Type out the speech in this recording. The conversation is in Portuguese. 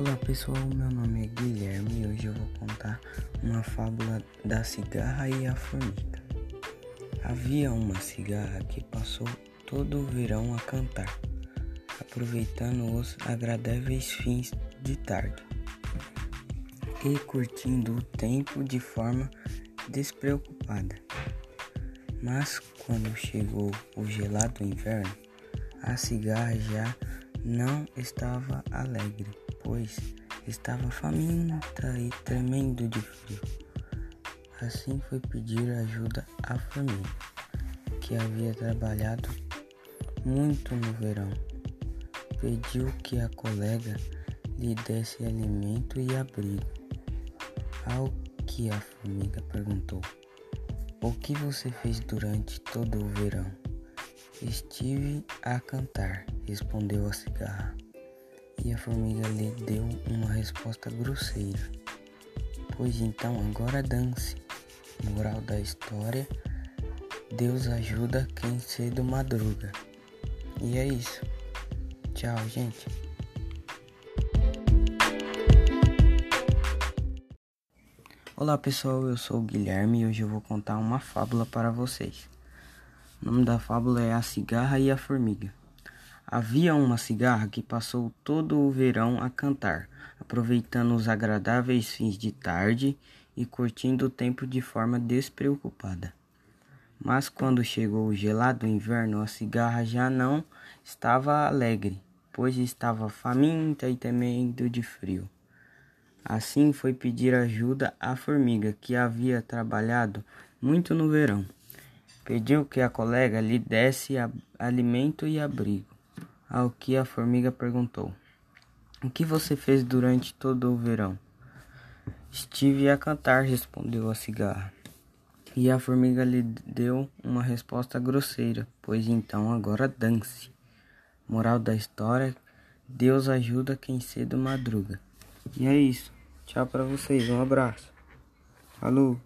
Olá pessoal, meu nome é Guilherme e hoje eu vou contar uma fábula da cigarra e a formiga. Havia uma cigarra que passou todo o verão a cantar, aproveitando os agradáveis fins de tarde e curtindo o tempo de forma despreocupada. Mas quando chegou o gelado inverno, a cigarra já não estava alegre, pois estava faminta e tremendo de frio. Assim foi pedir ajuda à família, que havia trabalhado muito no verão. Pediu que a colega lhe desse alimento e abrigo. Ao que a formiga perguntou: O que você fez durante todo o verão? Estive a cantar, respondeu a cigarra. E a formiga lhe deu uma resposta grosseira. Pois então agora dance. Moral da história: Deus ajuda quem cedo madruga. E é isso. Tchau, gente. Olá pessoal, eu sou o Guilherme e hoje eu vou contar uma fábula para vocês. O nome da fábula é A Cigarra e a Formiga. Havia uma cigarra que passou todo o verão a cantar, aproveitando os agradáveis fins de tarde e curtindo o tempo de forma despreocupada. Mas quando chegou o gelado inverno, a cigarra já não estava alegre, pois estava faminta e temendo de frio. Assim foi pedir ajuda à formiga, que havia trabalhado muito no verão. Pediu que a colega lhe desse alimento e abrigo. Ao que a formiga perguntou: O que você fez durante todo o verão? Estive a cantar, respondeu a cigarra. E a formiga lhe deu uma resposta grosseira, pois então agora dance. Moral da história: Deus ajuda quem cedo madruga. E é isso. Tchau para vocês. Um abraço. Falou.